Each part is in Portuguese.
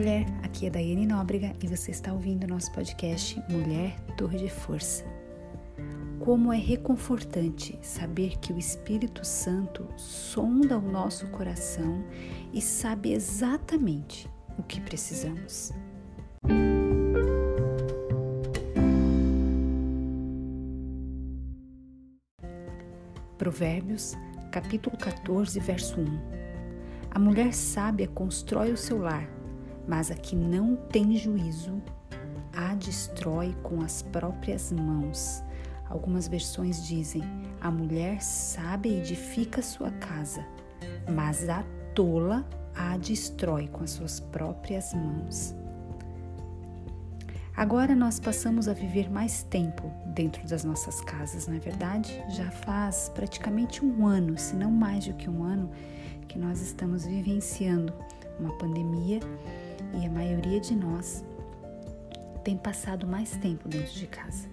mulher, aqui é Daiane Nóbrega e você está ouvindo nosso podcast Mulher Torre de Força. Como é reconfortante saber que o Espírito Santo sonda o nosso coração e sabe exatamente o que precisamos. Provérbios, capítulo 14, verso 1. A mulher sábia constrói o seu lar, mas a que não tem juízo a destrói com as próprias mãos. Algumas versões dizem: a mulher sábia edifica sua casa, mas a tola a destrói com as suas próprias mãos. Agora nós passamos a viver mais tempo dentro das nossas casas, não é verdade? Já faz praticamente um ano, se não mais do que um ano, que nós estamos vivenciando uma pandemia e a maioria de nós tem passado mais tempo dentro de casa.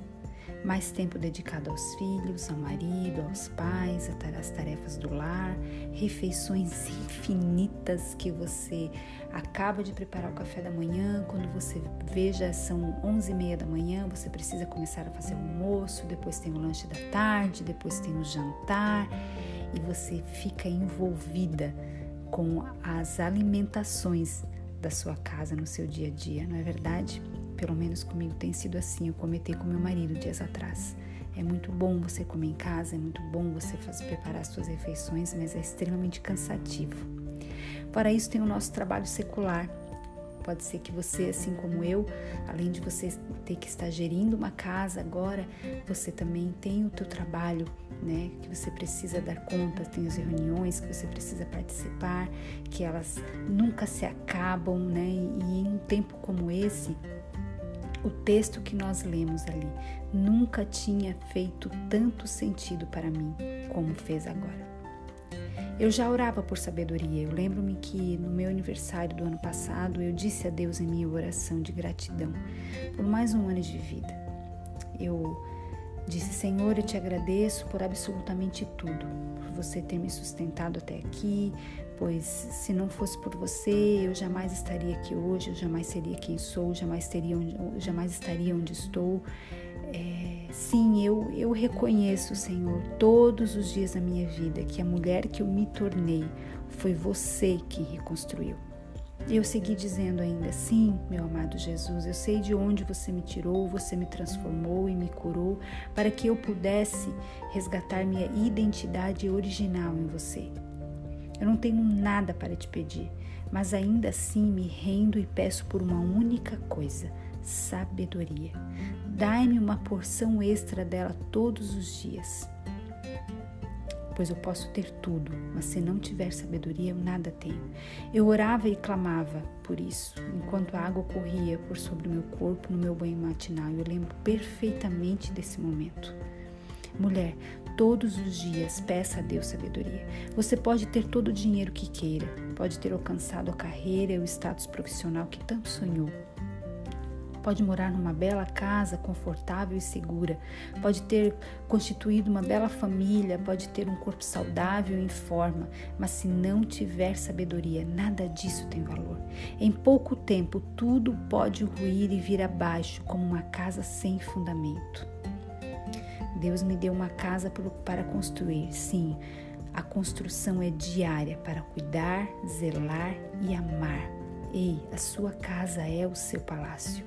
Mais tempo dedicado aos filhos, ao marido, aos pais, às tarefas do lar, refeições infinitas que você acaba de preparar o café da manhã, quando você veja são 11 e meia da manhã, você precisa começar a fazer o almoço, depois tem o lanche da tarde, depois tem o jantar e você fica envolvida com as alimentações da sua casa no seu dia a dia, não é verdade? Pelo menos comigo tem sido assim. Eu comentei com meu marido dias atrás. É muito bom você comer em casa, é muito bom você fazer, preparar as suas refeições, mas é extremamente cansativo. Para isso tem o nosso trabalho secular. Pode ser que você, assim como eu, além de você ter que estar gerindo uma casa agora, você também tem o teu trabalho, né, que você precisa dar conta, tem as reuniões que você precisa participar, que elas nunca se acabam, né? E, em um tempo como esse, o texto que nós lemos ali nunca tinha feito tanto sentido para mim como fez agora. Eu já orava por sabedoria. Eu lembro-me que no meu aniversário do ano passado eu disse a Deus em minha oração de gratidão por mais um ano de vida. Eu disse: Senhor, eu te agradeço por absolutamente tudo, por você ter me sustentado até aqui, pois se não fosse por você, eu jamais estaria aqui hoje, eu jamais seria quem sou, jamais, teria jamais estaria onde estou. É, sim, eu, eu reconheço, Senhor, todos os dias da minha vida que a mulher que eu me tornei foi você quem reconstruiu. Eu segui dizendo ainda: Sim, meu amado Jesus, eu sei de onde você me tirou, você me transformou e me curou para que eu pudesse resgatar minha identidade original em você. Eu não tenho nada para te pedir, mas ainda assim me rendo e peço por uma única coisa: sabedoria. Dai-me uma porção extra dela todos os dias. Pois eu posso ter tudo, mas se não tiver sabedoria, eu nada tenho. Eu orava e clamava por isso, enquanto a água corria por sobre meu corpo no meu banho matinal. Eu lembro perfeitamente desse momento. Mulher, todos os dias peça a Deus sabedoria. Você pode ter todo o dinheiro que queira, pode ter alcançado a carreira e o status profissional que tanto sonhou. Pode morar numa bela casa confortável e segura, pode ter constituído uma bela família, pode ter um corpo saudável e em forma, mas se não tiver sabedoria, nada disso tem valor. Em pouco tempo, tudo pode ruir e vir abaixo como uma casa sem fundamento. Deus me deu uma casa para construir. Sim, a construção é diária para cuidar, zelar e amar. Ei, a sua casa é o seu palácio.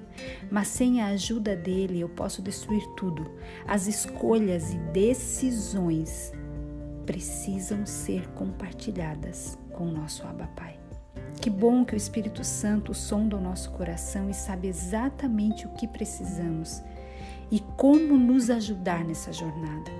Mas sem a ajuda dele eu posso destruir tudo. As escolhas e decisões precisam ser compartilhadas com o nosso Abba Pai. Que bom que o Espírito Santo sonda o nosso coração e sabe exatamente o que precisamos e como nos ajudar nessa jornada.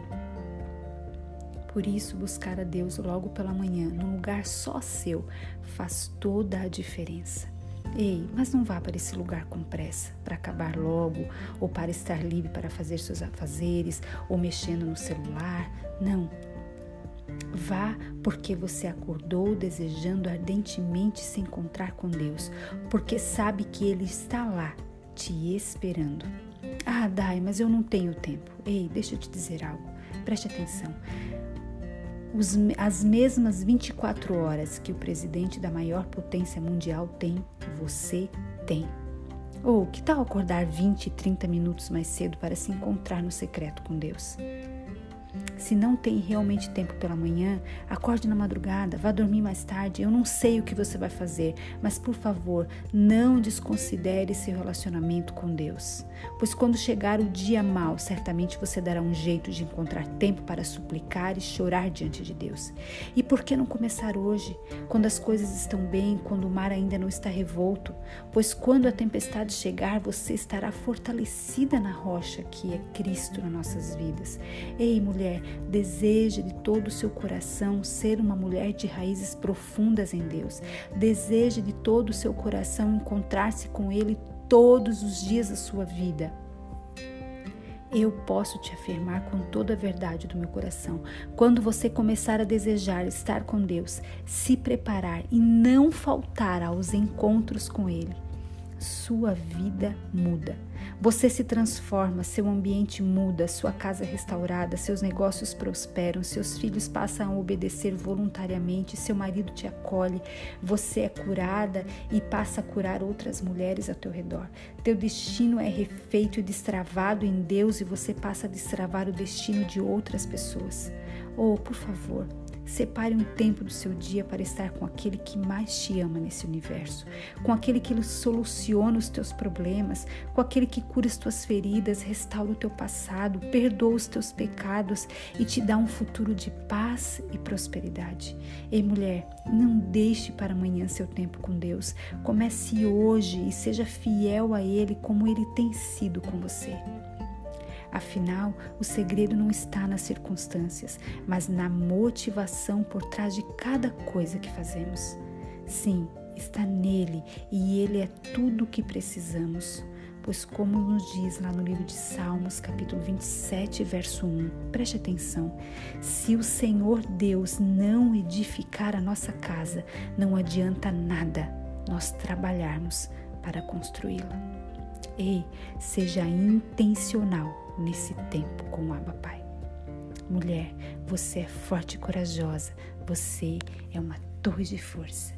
Por isso, buscar a Deus logo pela manhã, num lugar só seu, faz toda a diferença. Ei, mas não vá para esse lugar com pressa, para acabar logo, ou para estar livre para fazer seus afazeres, ou mexendo no celular. Não. Vá porque você acordou desejando ardentemente se encontrar com Deus, porque sabe que Ele está lá, te esperando. Ah, Dai, mas eu não tenho tempo. Ei, deixa eu te dizer algo. Preste atenção. os, as mesmas 24 horas que o presidente da maior potência mundial tem, você tem. Ou que tal acordar 20, 30 minutos mais cedo para se encontrar no secreto com Deus? Se não tem realmente tempo pela manhã, acorde na madrugada, vá dormir mais tarde. Eu não sei o que você vai fazer, mas por favor, não desconsidere seu relacionamento com Deus. Pois quando chegar o dia mau, certamente você dará um jeito de encontrar tempo para suplicar e chorar diante de Deus. E por que não começar hoje, quando as coisas estão bem, quando o mar ainda não está revolto? Pois quando a tempestade chegar, você estará fortalecida na rocha que é Cristo nas nossas vidas. Ei, mulher, Deseja de todo o seu coração ser uma mulher de raízes profundas em Deus. Deseja de todo o seu coração encontrar-se com Ele todos os dias da sua vida. Eu posso te afirmar com toda a verdade do meu coração. Quando você começar a desejar estar com Deus, se preparar e não faltar aos encontros com Ele, sua vida muda. Você se transforma, seu ambiente muda, sua casa é restaurada, seus negócios prosperam, seus filhos passam a obedecer voluntariamente, seu marido te acolhe, você é curada e passa a curar outras mulheres ao teu redor. Teu destino é refeito e destravado em Deus e você passa a destravar o destino de outras pessoas. Oh, por favor, Separe um tempo do seu dia para estar com aquele que mais te ama nesse universo, com aquele que soluciona os teus problemas, com aquele que cura as tuas feridas, restaura o teu passado, perdoa os teus pecados e te dá um futuro de paz e prosperidade. Ei, mulher, não deixe para amanhã seu tempo com Deus. Comece hoje e seja fiel a Ele como Ele tem sido com você. Afinal, o segredo não está nas circunstâncias, mas na motivação por trás de cada coisa que fazemos. Sim, está nele e ele é tudo o que precisamos. Pois, como nos diz lá no livro de Salmos, capítulo 27, verso 1, preste atenção: se o Senhor Deus não edificar a nossa casa, não adianta nada nós trabalharmos para construí-la. Ei, seja intencional nesse tempo com o Abba Pai. Mulher, você é forte e corajosa, você é uma torre de força.